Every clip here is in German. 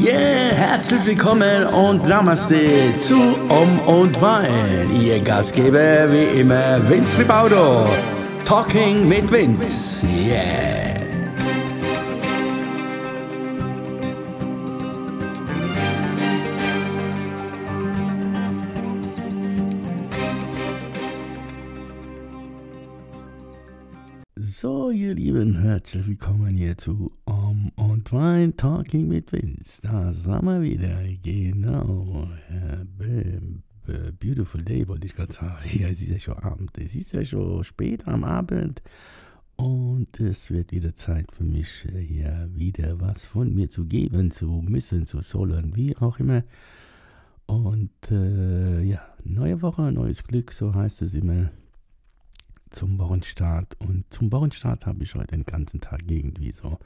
Yeah, herzlich willkommen und Namaste zu Um und Wein. Ihr Gastgeber wie immer Vince Ribaudo. Talking mit Vince. Yeah. So, ihr Lieben, herzlich willkommen hier zu Und Wein Talking mit Vince. Da sind wir wieder, genau. Beautiful Day, wollte ich gerade sagen. Ja, es ist ja schon Abend, es ist ja schon spät am Abend. Und es wird wieder Zeit für mich, äh, hier wieder was von mir zu geben, zu müssen, zu sollen, wie auch immer. Und äh, ja, neue Woche, neues Glück, so heißt es immer zum Wochenstart. Und zum Wochenstart habe ich heute den ganzen Tag irgendwie so,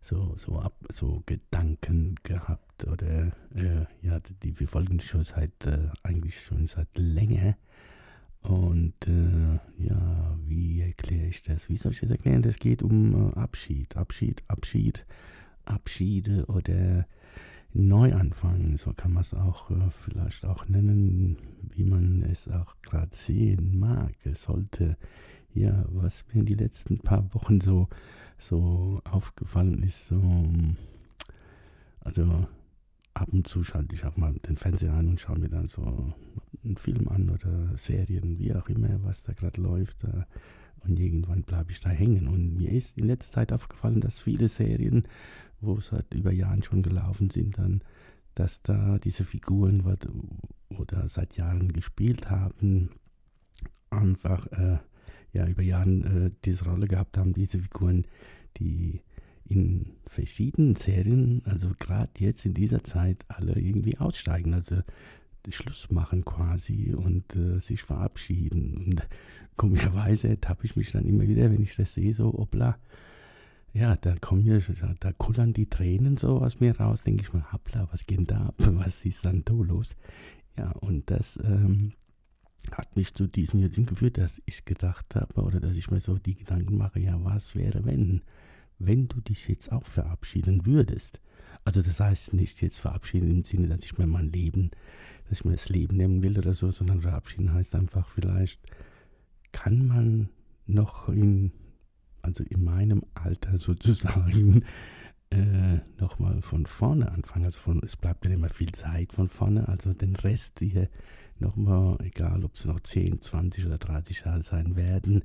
so, so, ab, so Gedanken gehabt. Oder äh, ja, die wir folgen schon seit äh, eigentlich schon seit länger. Und äh, ja, wie erkläre ich das? Wie soll ich das erklären? Das geht um äh, Abschied, Abschied, Abschied, Abschiede oder Neuanfang, so kann man es auch äh, vielleicht auch nennen, wie man es auch gerade sehen mag. Sollte, ja, was mir in die letzten paar Wochen so, so aufgefallen ist, so, also ab und zu schalte ich auch mal den Fernseher an und schaue mir dann so einen Film an oder Serien, wie auch immer, was da gerade läuft. Und irgendwann bleibe ich da hängen. Und mir ist in letzter Zeit aufgefallen, dass viele Serien, wo seit über Jahren schon gelaufen sind, dann, dass da diese Figuren, wat- oder seit Jahren gespielt haben, einfach äh, ja über Jahren äh, diese Rolle gehabt haben, diese Figuren, die in verschiedenen Serien, also gerade jetzt in dieser Zeit, alle irgendwie aussteigen, also Schluss machen quasi und äh, sich verabschieden. Und komischerweise ertappe ich mich dann immer wieder, wenn ich das sehe, so, obla, ja, da kommen mir, da, da kullern die Tränen so aus mir raus, denke ich mir, hoppla, was geht da ab? Was ist dann da los? Ja, und das ähm, hat mich zu diesem jetzt geführt, dass ich gedacht habe, oder dass ich mir so die Gedanken mache, ja, was wäre, wenn, wenn du dich jetzt auch verabschieden würdest? Also das heißt nicht jetzt verabschieden im Sinne, dass ich mir mein Leben, dass ich mir das Leben nehmen will oder so, sondern verabschieden heißt einfach vielleicht, kann man noch in, also in meinem Alter sozusagen, äh, nochmal von vorne anfangen. Also von, es bleibt ja immer viel Zeit von vorne, also den Rest hier nochmal, egal ob es noch 10, 20 oder 30 Jahre sein werden,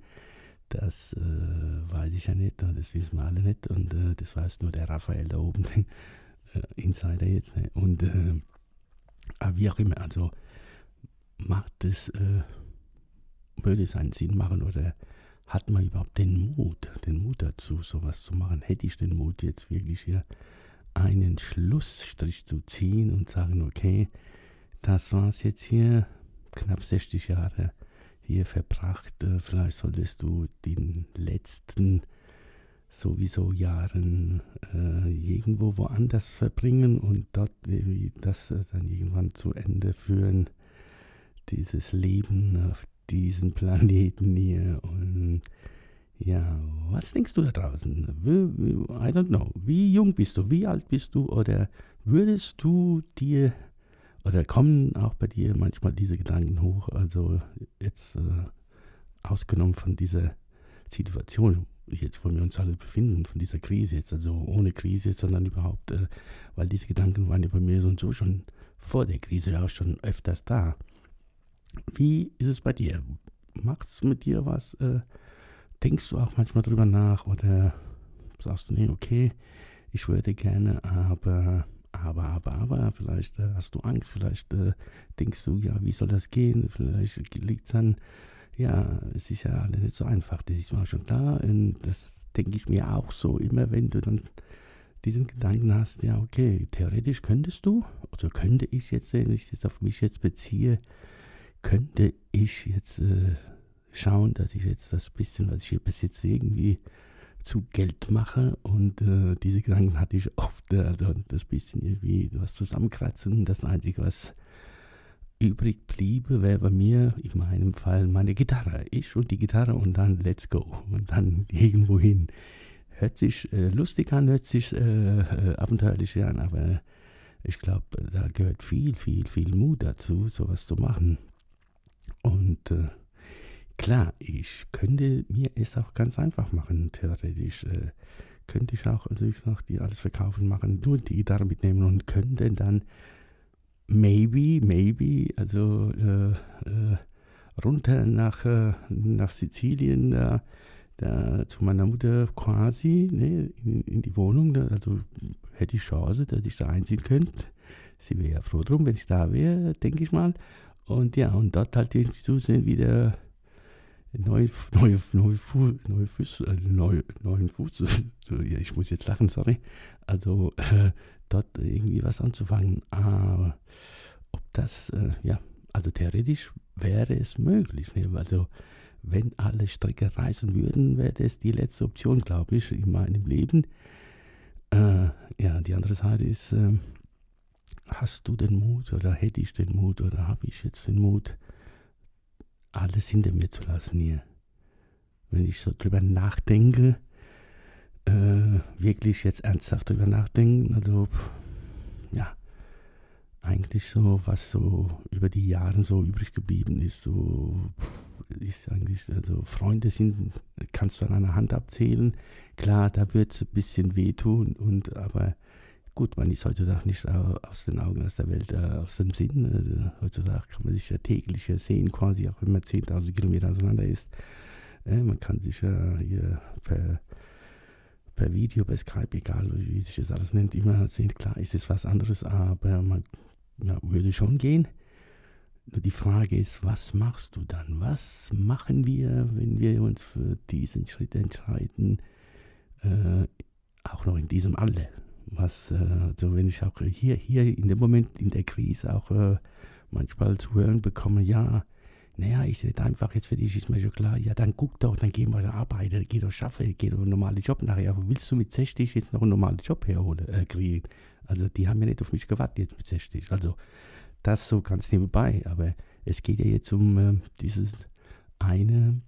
das äh, weiß ich ja nicht, und das wissen wir alle nicht und äh, das weiß nur der Raphael da oben, äh, Insider jetzt. Ne? Und äh, aber wie auch immer, also macht es, äh, würde es einen Sinn machen oder hat man überhaupt den Mut, den Mut dazu, sowas zu machen? Hätte ich den Mut jetzt wirklich hier einen Schlussstrich zu ziehen und sagen, okay, das war's jetzt hier, knapp 60 Jahre hier verbracht, äh, vielleicht solltest du den letzten sowieso Jahren äh, irgendwo woanders verbringen und dort irgendwie das äh, dann irgendwann zu Ende führen, dieses Leben auf diesem Planeten hier und ja, was denkst du da draußen? I don't know. Wie jung bist du? Wie alt bist du? Oder würdest du dir, oder kommen auch bei dir manchmal diese Gedanken hoch? Also jetzt äh, ausgenommen von dieser Situation, jetzt wo wir uns alle befinden, von dieser Krise jetzt, also ohne Krise, sondern überhaupt, äh, weil diese Gedanken waren ja bei mir so und so schon vor der Krise auch schon öfters da. Wie ist es bei dir? Macht es mit dir was? Äh, denkst du auch manchmal drüber nach oder sagst du, nee, okay, ich würde gerne, aber, aber, aber, aber, vielleicht äh, hast du Angst, vielleicht äh, denkst du, ja, wie soll das gehen? Vielleicht liegt es an, ja, es ist ja nicht so einfach, das ist mir schon klar und das denke ich mir auch so immer, wenn du dann diesen Gedanken hast, ja, okay, theoretisch könntest du, also könnte ich jetzt, wenn ich das auf mich jetzt beziehe, könnte ich jetzt äh, schauen, dass ich jetzt das bisschen, was ich hier besitze, irgendwie zu Geld mache. Und äh, diese Gedanken hatte ich oft, äh, also das bisschen irgendwie was zusammenkratzen. Das Einzige, was übrig bliebe, wäre bei mir in meinem Fall meine Gitarre. Ich und die Gitarre und dann let's go. Und dann irgendwo hin. Hört sich äh, lustig an, hört sich äh, äh, abenteuerlich an, aber ich glaube, da gehört viel, viel, viel Mut dazu, sowas zu machen. Und äh, klar, ich könnte mir es auch ganz einfach machen, theoretisch. Äh, könnte ich auch, also ich sag, die alles verkaufen, machen, nur die Gitarre mitnehmen und könnte dann maybe, maybe, also äh, äh, runter nach, äh, nach Sizilien, da, da zu meiner Mutter quasi, ne, in, in die Wohnung, da, also hätte ich Chance, dass ich da einziehen könnte. Sie wäre ja froh drum, wenn ich da wäre, denke ich mal. Und ja, und dort halt irgendwie zusehen, wie der neue, neue, neue, Fu, neue Füße, äh, neue, neuen Fuß, ja, ich muss jetzt lachen, sorry. Also äh, dort irgendwie was anzufangen. Aber ob das, äh, ja, also theoretisch wäre es möglich. Ne? Also wenn alle Stricke reisen würden, wäre das die letzte Option, glaube ich, in meinem Leben. Äh, ja, die andere Seite ist, äh, hast du den Mut oder hätte ich den Mut oder habe ich jetzt den Mut, alles hinter mir zu lassen hier? Wenn ich so drüber nachdenke, äh, wirklich jetzt ernsthaft drüber nachdenken, also ja, eigentlich so, was so über die Jahre so übrig geblieben ist, so ist eigentlich, also Freunde sind, kannst du an einer Hand abzählen. Klar, da wird es ein bisschen wehtun, und, aber gut, man ist heutzutage nicht aus den Augen, aus der Welt, äh, aus dem Sinn. Also, heutzutage kann man sich ja täglich sehen, quasi, auch wenn man 10.000 Kilometer auseinander ist. Äh, man kann sich ja hier per, per Video, per Skype, egal wie sich das alles nennt, immer sehen. Klar ist es was anderes, aber man ja, würde schon gehen. Nur die Frage ist, was machst du dann? Was machen wir, wenn wir uns für diesen Schritt entscheiden? Äh, auch noch in diesem Alter. Was, also wenn ich auch hier, hier in dem Moment in der Krise auch äh, manchmal zu hören bekomme, ja, naja, ich sehe einfach jetzt für dich, ist mir schon klar, ja, dann guck doch, dann geh mal arbeiten, geh doch schaffen, geh doch einen normalen Job nachher. Willst du mit 60 jetzt noch einen normalen Job herholen, äh, kriegen? Also die haben ja nicht auf mich gewartet jetzt mit 60. Also das so ganz nebenbei. Aber es geht ja jetzt um äh, dieses eine,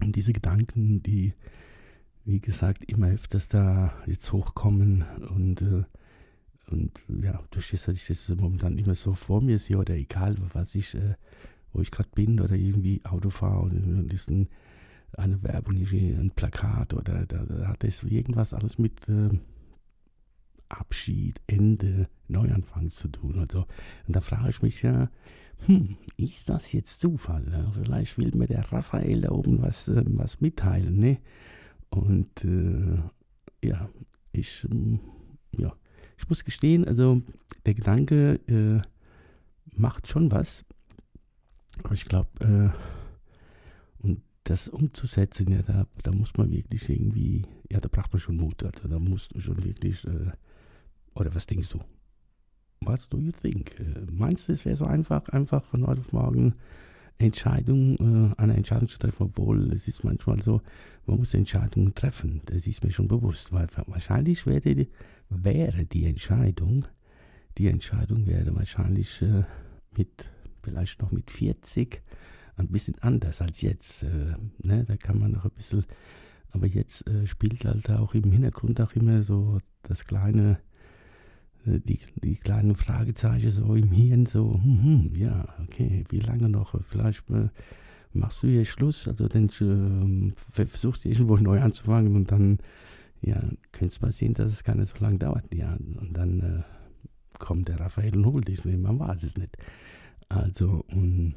um diese Gedanken, die, wie gesagt, immer öfters da jetzt hochkommen und äh, und ja, durch das, dass ich das momentan immer so vor mir sehe oder egal, was ich, äh, wo ich gerade bin oder irgendwie Auto fahre und ist ein, eine Werbung, ein Plakat oder da, da hat das irgendwas alles mit äh, Abschied, Ende, Neuanfang zu tun. Also, und da frage ich mich ja, hm, ist das jetzt Zufall? Vielleicht will mir der Raphael da oben was, äh, was mitteilen, ne? Und äh, ja, ich, äh, ja, ich muss gestehen, also der Gedanke äh, macht schon was. Aber ich glaube, äh, und das umzusetzen, ja, da, da muss man wirklich irgendwie, ja, da braucht man schon Mut. Also da musst du schon wirklich äh, oder was denkst du? Was do you think? Äh, meinst du, es wäre so einfach, einfach von heute auf morgen Entscheidung, äh, eine Entscheidung zu treffen, obwohl es ist manchmal so, man muss Entscheidungen treffen. Das ist mir schon bewusst, weil wahrscheinlich wäre die, wäre die Entscheidung, die Entscheidung wäre wahrscheinlich äh, mit, vielleicht noch mit 40 ein bisschen anders als jetzt. Äh, ne? Da kann man noch ein bisschen, aber jetzt spielt halt auch im Hintergrund auch immer so das kleine die, die kleinen Fragezeichen so im Hirn, so, hm, hm, ja, okay, wie lange noch? Vielleicht äh, machst du hier Schluss, also dann äh, versuchst du irgendwo neu anzufangen und dann, ja, könnte es mal sehen, dass es gar nicht so lange dauert, ja, und dann äh, kommt der Raphael und holt dich, man weiß es nicht. Also, und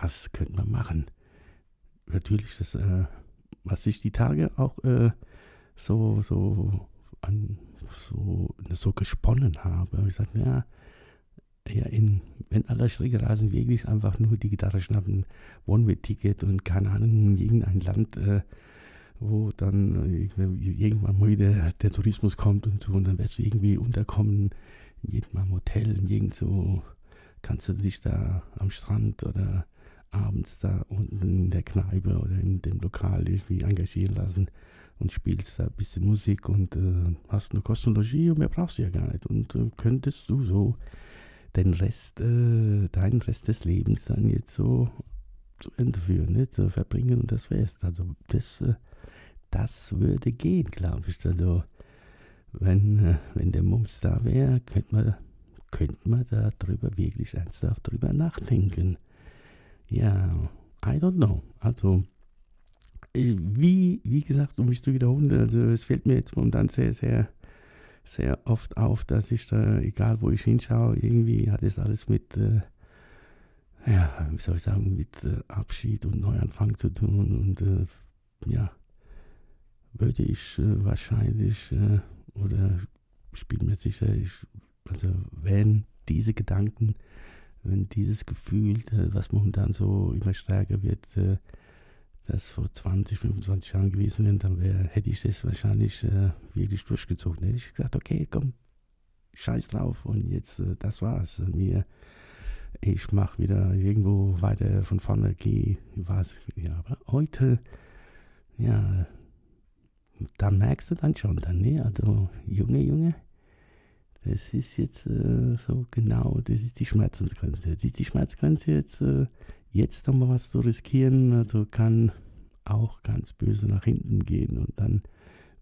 was könnte man machen? Natürlich, das, äh, was sich die Tage auch äh, so, so an so, so gesponnen habe. Ich sagte, ja, ja in, wenn alle Stricke rasen, wirklich einfach nur die Gitarre schnappen, One-Way-Ticket und keine Ahnung, in irgendein Land, äh, wo dann äh, irgendwann mal wieder der Tourismus kommt und so, und dann wirst du irgendwie unterkommen, in jedem Hotel, irgend so, kannst du dich da am Strand oder abends da unten in der Kneipe oder in dem Lokal irgendwie engagieren lassen und spielst da ein bisschen Musik und äh, hast eine Kostologie und mehr brauchst du ja gar nicht. Und äh, könntest du so den Rest, äh, deinen Rest des Lebens dann jetzt so zu Ende führen, nicht? So verbringen und das wär's. Also das, äh, das würde gehen, glaube ich. Also wenn, äh, wenn der Mums da wäre, könnte man, könnte man darüber wirklich ernsthaft drüber nachdenken. Ja, I don't know. Also, wie, wie gesagt, um mich zu wiederholen, also es fällt mir jetzt momentan sehr, sehr, sehr oft auf, dass ich da, egal wo ich hinschaue, irgendwie hat es alles mit, äh, ja, wie soll ich sagen, mit äh, Abschied und Neuanfang zu tun und äh, ja, würde ich äh, wahrscheinlich äh, oder ich bin mir sicher, ich, also wenn diese Gedanken, wenn dieses Gefühl, äh, was momentan so immer stärker wird, äh, das vor 20, 25 Jahren gewesen wäre, dann wär, hätte ich das wahrscheinlich äh, wirklich durchgezogen. Hätte ich gesagt, okay, komm, scheiß drauf und jetzt, äh, das war's. Mir, ich mache wieder irgendwo weiter von vorne, gehe, was, ja, aber heute, ja, da merkst du dann schon, dann, ne, also, Junge, Junge, das ist jetzt äh, so genau, das ist die Schmerzensgrenze. Das ist die Schmerzgrenze jetzt, äh, jetzt nochmal was zu riskieren, also kann auch ganz böse nach hinten gehen und dann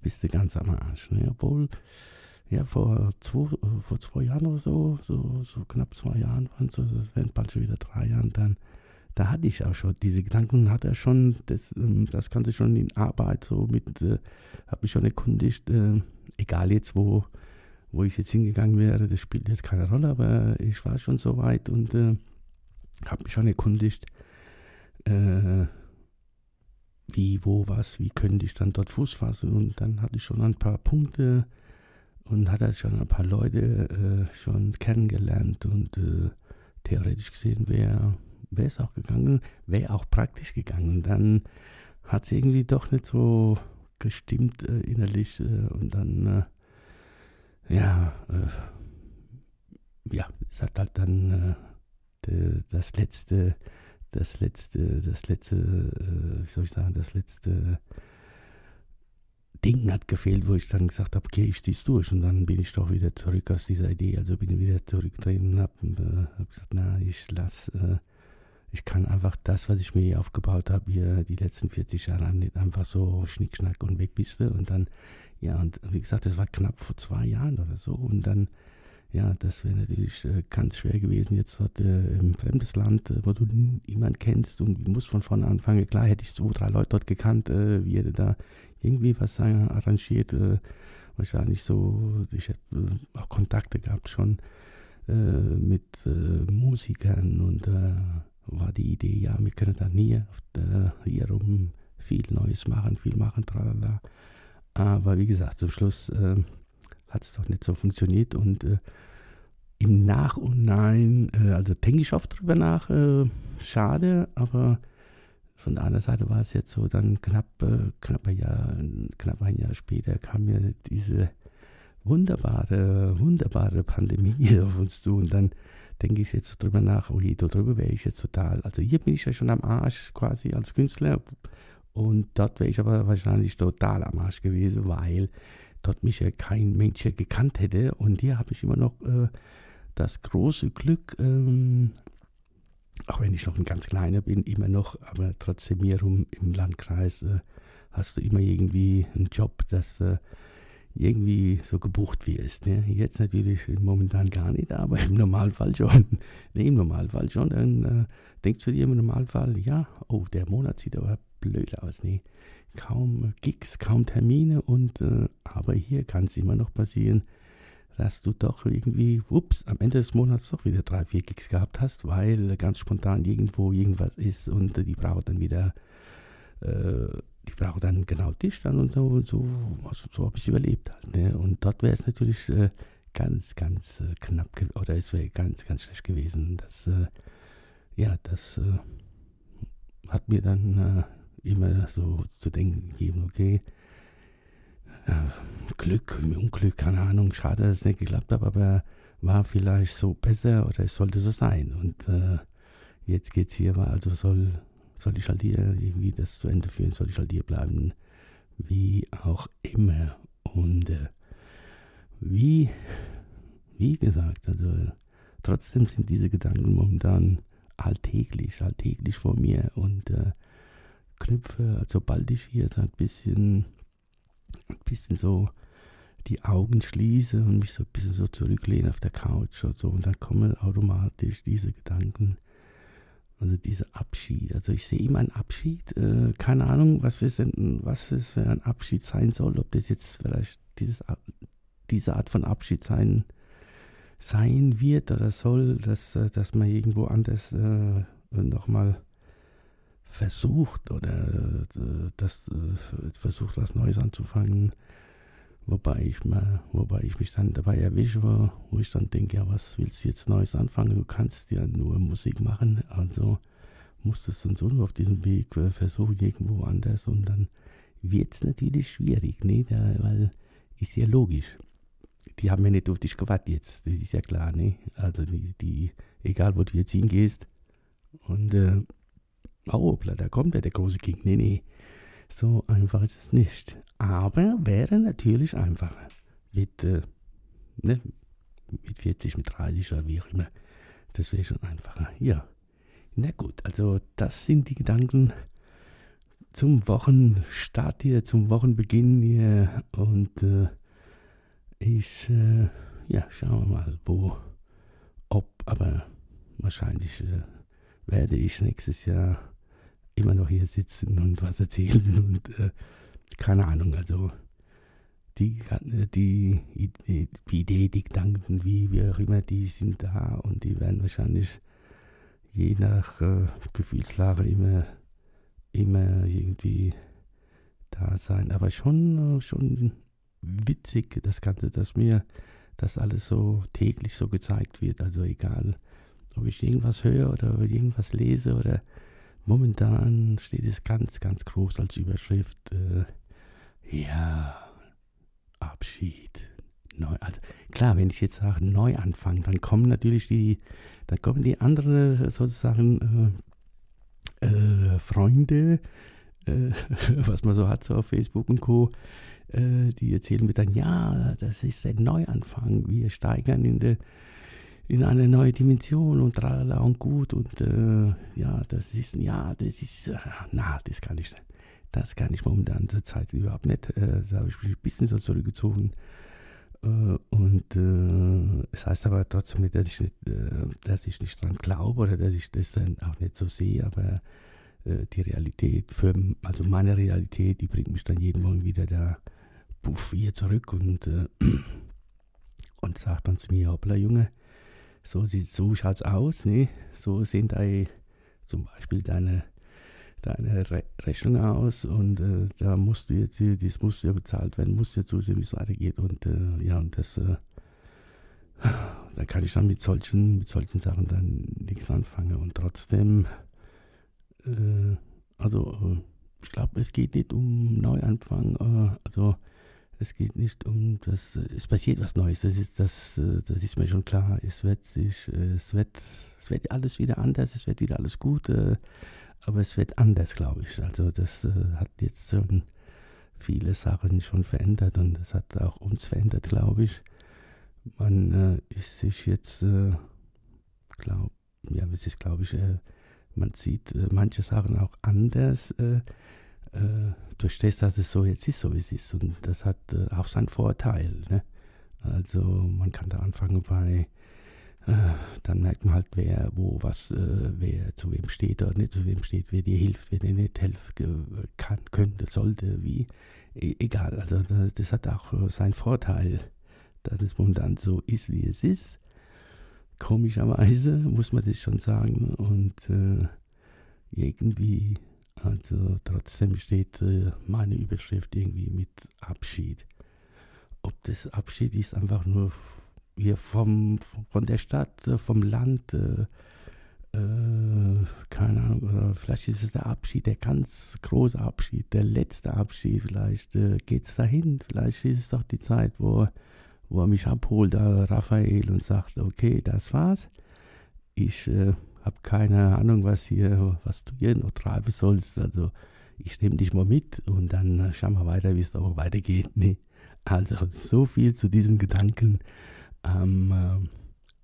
bist du ganz am Arsch. Ne? Obwohl, ja, vor zwei, vor zwei Jahren oder so, so, so knapp zwei Jahren waren es, so, das wären bald schon wieder drei Jahren, dann, da hatte ich auch schon diese Gedanken, hat er schon, das, ähm, das Ganze schon in Arbeit so mit, äh, habe ich schon erkundigt, äh, egal jetzt wo, wo ich jetzt hingegangen wäre, das spielt jetzt keine Rolle, aber ich war schon so weit und äh, habe mich schon erkundigt, äh, wie, wo, was, wie könnte ich dann dort Fuß fassen. Und dann hatte ich schon ein paar Punkte und hatte schon ein paar Leute äh, schon kennengelernt und äh, theoretisch gesehen wäre es auch gegangen, wäre auch praktisch gegangen. Dann hat es irgendwie doch nicht so gestimmt äh, innerlich äh, und dann, äh, ja, ja, es hat halt dann das letzte das letzte, das letzte, äh, wie soll ich sagen, das letzte Ding hat gefehlt, wo ich dann gesagt habe, okay, ich ziehe es durch. Und dann bin ich doch wieder zurück aus dieser Idee. Also bin ich wieder zurückgetreten und habe äh, hab gesagt, na, ich lasse, äh, ich kann einfach das, was ich mir hier aufgebaut habe, hier die letzten 40 Jahre nicht einfach so schnickschnack und weg bist du. Und dann, ja, und wie gesagt, das war knapp vor zwei Jahren oder so. Und dann ja, das wäre natürlich äh, ganz schwer gewesen, jetzt dort äh, im fremdes Land, äh, wo du niemanden kennst und musst von vorne anfangen. Klar hätte ich zwei, drei Leute dort gekannt, äh, wie hätte da irgendwie was arrangiert. Äh, wahrscheinlich so, ich hätte äh, auch Kontakte gehabt schon mit Musikern und war die Idee, ja, wir können da nie auf der, hier rum viel Neues machen, viel machen, tralala. Aber wie gesagt, zum Schluss hat es doch nicht so funktioniert und äh, im Nach und Nein, äh, also denke ich oft drüber nach, äh, schade, aber von der anderen Seite war es jetzt so, dann knapp, äh, knapp, ein Jahr, knapp ein Jahr später kam mir diese wunderbare, wunderbare Pandemie auf uns zu und dann denke ich jetzt drüber nach, oh je, darüber wäre ich jetzt total, also hier bin ich ja schon am Arsch quasi als Künstler und dort wäre ich aber wahrscheinlich total am Arsch gewesen, weil dort mich kein Mensch gekannt hätte. Und hier habe ich immer noch äh, das große Glück, ähm, auch wenn ich noch ein ganz kleiner bin, immer noch, aber trotzdem hier rum im Landkreis äh, hast du immer irgendwie einen Job, dass äh, irgendwie so gebucht wirst. Ne? Jetzt natürlich momentan gar nicht, aber im Normalfall schon. ne, Im Normalfall schon. Dann äh, denkst du dir im Normalfall, ja, oh, der Monat sieht aber blöd aus. Nee, kaum Gigs, kaum Termine und äh, aber hier kann es immer noch passieren, dass du doch irgendwie, ups, am Ende des Monats doch wieder drei, vier Gigs gehabt hast, weil ganz spontan irgendwo irgendwas ist und äh, die braucht dann wieder, äh, die braucht dann genau dich dann und so und so, also so habe ich überlebt halt. Ne? Und dort wäre es natürlich äh, ganz, ganz äh, knapp oder es wäre ganz, ganz schlecht gewesen. Das, äh, ja, das äh, hat mir dann immer so zu denken gegeben, okay, Glück, Unglück, keine Ahnung, schade, dass es nicht geklappt hat, aber war vielleicht so besser oder es sollte so sein. Und äh, jetzt geht es hier, also soll, soll ich halt hier irgendwie das zu Ende führen, soll ich halt hier bleiben, wie auch immer. Und äh, wie, wie gesagt, also trotzdem sind diese Gedanken momentan alltäglich, alltäglich vor mir und äh, knüpfe, sobald ich hier so ein bisschen, ein bisschen so die Augen schließe und mich so ein bisschen so zurücklehne auf der Couch und so. Und dann kommen automatisch diese Gedanken, also dieser Abschied. Also ich sehe immer einen Abschied. Äh, keine Ahnung, was, wir senden, was es für ein Abschied sein soll. Ob das jetzt vielleicht dieses, diese Art von Abschied sein, sein wird oder soll, dass, äh, dass man irgendwo anders äh, nochmal versucht oder äh, das, äh, versucht, was Neues anzufangen Wobei ich, mal, wobei ich mich dann dabei erwische, wo, ich dann denke, ja, was willst du jetzt Neues anfangen? Du kannst ja nur Musik machen, also musst du dann so nur auf diesem Weg äh, versuchen, irgendwo anders. Und dann wird es natürlich schwierig, ne? Da, weil ist ja logisch. Die haben ja nicht auf dich gewartet jetzt, das ist ja klar, ne? Also die, die egal wo du jetzt hingehst. Und äh, oh, da kommt der große King. Nee, nee. So einfach ist es nicht. Aber wäre natürlich einfacher. Mit, äh, ne, mit 40, mit 30 oder wie auch immer. Das wäre schon einfacher. Ja. Na gut, also das sind die Gedanken zum Wochenstart hier, zum Wochenbeginn hier. Und äh, ich, äh, ja, schauen wir mal, wo, ob, aber wahrscheinlich äh, werde ich nächstes Jahr immer noch hier sitzen und was erzählen und äh, keine Ahnung, also die, die, die, die Idee, die Gedanken, wie, wie auch immer, die sind da und die werden wahrscheinlich je nach äh, Gefühlslage immer, immer irgendwie da sein. Aber schon, schon witzig, das Ganze, dass mir das alles so täglich so gezeigt wird. Also egal, ob ich irgendwas höre oder irgendwas lese oder Momentan steht es ganz, ganz groß als Überschrift. Äh, ja, Abschied. Neu, also klar, wenn ich jetzt sage Neuanfang, dann kommen natürlich die, dann kommen die anderen sozusagen äh, äh, Freunde, äh, was man so hat, so auf Facebook und Co., äh, die erzählen mir dann, ja, das ist ein Neuanfang, wir steigern in der in eine neue Dimension und tralala und gut und äh, ja, das ist, ja, das ist, äh, na, das kann ich, das kann ich momentan zur Zeit überhaupt nicht. Äh, da habe ich mich ein bisschen so zurückgezogen. Äh, und äh, es heißt aber trotzdem nicht, dass ich nicht, äh, dass ich nicht dran glaube oder dass ich das dann auch nicht so sehe, aber die Realität, für, also meine Realität, die bringt mich dann jeden Morgen wieder da, puff, hier zurück und, und sagt dann zu mir, hoppla Junge, so sieht so schaut's aus, ne? So sehen deine, zum Beispiel deine, deine Re Rechnung aus und äh, da musst du jetzt, das muss ja bezahlt werden, muss ja zusehen, wie es weitergeht und äh, ja, und das, äh, da kann ich dann mit solchen, mit solchen Sachen dann nichts anfangen und trotzdem, äh, also äh, ich glaube, es geht nicht um Neuanfang, äh, also es geht nicht um das, es passiert was Neues, das ist, das, das ist mir schon klar. Es wird sich, es wird, es wird alles wieder anders, es wird wieder alles gut, äh, aber es wird anders, glaube ich. Also das äh, hat jetzt schon viele Sachen schon verändert und das hat auch uns verändert, glaube ich. Man äh, ist sich jetzt, glaub, ja, es glaube ich, man sieht manche Sachen auch anders äh, durch das, dass es so jetzt ist, so wie es ist. Und das hat äh, auch seinen Vorteil. Ne? Also man kann da anfangen bei, äh, dann merkt man halt, wer wo was, äh, wer zu wem steht oder nicht zu wem steht, wer dir hilft, wer dir nicht helfen kann, könnte, sollte, wie. E egal, also das, das, hat auch äh, seinen Vorteil, dass es momentan so ist, wie es ist. Komischerweise muss man das schon sagen. Und äh, irgendwie also trotzdem steht äh, meine Überschrift irgendwie mit Abschied. Ob das Abschied ist, einfach nur hier vom, von der Stadt, äh, vom Land, äh, äh, keine Ahnung, oder vielleicht ist es der Abschied, der ganz große Abschied, der letzte Abschied, vielleicht äh, geht es dahin, vielleicht ist es doch die Zeit, wo, wo er mich abholt, da Raphael, und sagt, okay, das war's. Ich äh, habe keine Ahnung, was hier, was du hier noch treiben sollst. Also ich nehme dich mal mit und dann äh, schauen wir weiter, wie es da weitergeht. Nee. Also so viel zu diesen Gedanken am äh,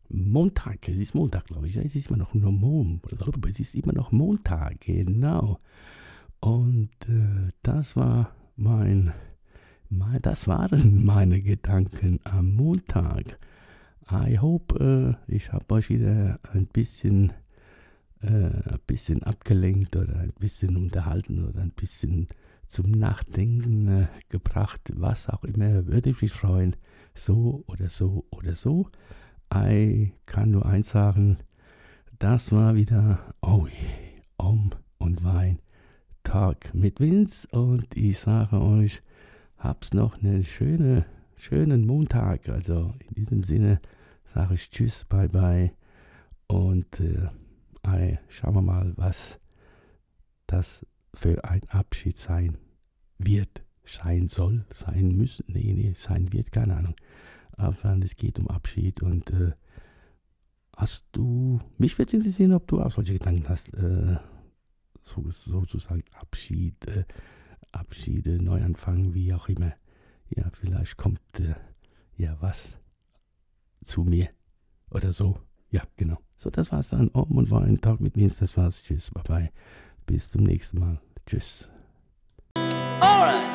Montag. Es ist Montag, glaube ich. Es ist immer noch Montag. Es ist immer noch Montag, genau. Und äh, das war mein das waren meine Gedanken am Montag. I hope, äh, ich habe euch wieder ein bisschen, äh, ein bisschen abgelenkt oder ein bisschen unterhalten oder ein bisschen zum Nachdenken äh, gebracht. Was auch immer, würde ich mich freuen. So oder so oder so. Ich kann nur eins sagen, das war wieder oh, Om und Wein Tag mit Vince und ich sage euch, hab's noch einen schöne, schönen Montag. Also in diesem Sinne sage ich Tschüss, bye bye und äh, schauen wir mal, was das für ein Abschied sein wird, sein soll, sein müssen, nee, nee, sein wird, keine Ahnung. Aber es geht um Abschied und äh, hast du, mich würde interessieren, ob du auch solche Gedanken hast, äh, so, sozusagen Abschied, äh, Abschiede, Neuanfang, wie auch immer. Ja, vielleicht kommt äh, ja was zu mir oder so. Ja, genau. So, das war's dann. Om und war ein Tag mit mir. Das war's. Tschüss, bye bye. Bis zum nächsten Mal. Tschüss. Alright.